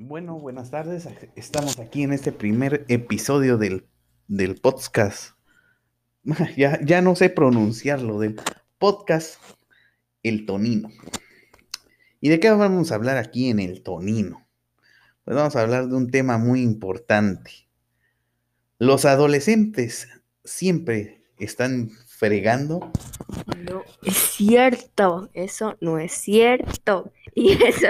Bueno, buenas tardes. Estamos aquí en este primer episodio del, del podcast. Ya, ya no sé pronunciarlo, del podcast El Tonino. ¿Y de qué vamos a hablar aquí en El Tonino? Pues vamos a hablar de un tema muy importante. Los adolescentes siempre están fregando. No es cierto, eso no es cierto. Y eso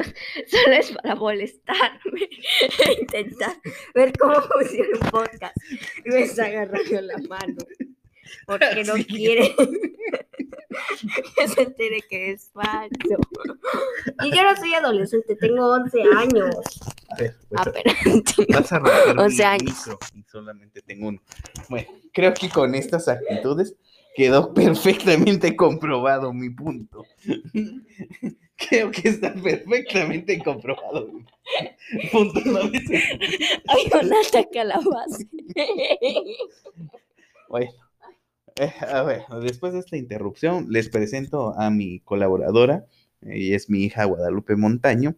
solo es para molestarme e intentar ver cómo funciona un podcast. Y me está agarrando la mano. Porque no quiere que se entere que es falso. Y yo no soy adolescente, tengo 11 años. A ver, pues, vas a romper once mi años. micro y solamente tengo uno. Bueno, creo que con estas actitudes quedó perfectamente comprobado mi punto. Creo que está perfectamente comprobado. Punto Hay un ataque a la base. Bueno, eh, a ver, después de esta interrupción, les presento a mi colaboradora. Ella es mi hija Guadalupe Montaño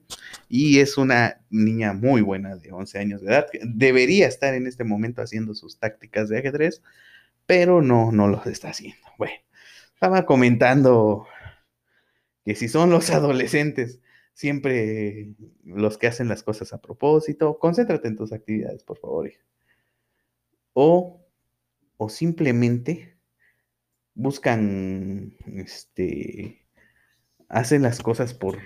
y es una niña muy buena de 11 años de edad. Debería estar en este momento haciendo sus tácticas de ajedrez, pero no, no los está haciendo. Bueno, estaba comentando que si son los adolescentes siempre los que hacen las cosas a propósito, concéntrate en tus actividades, por favor. O, o simplemente buscan, este, hacen las cosas por...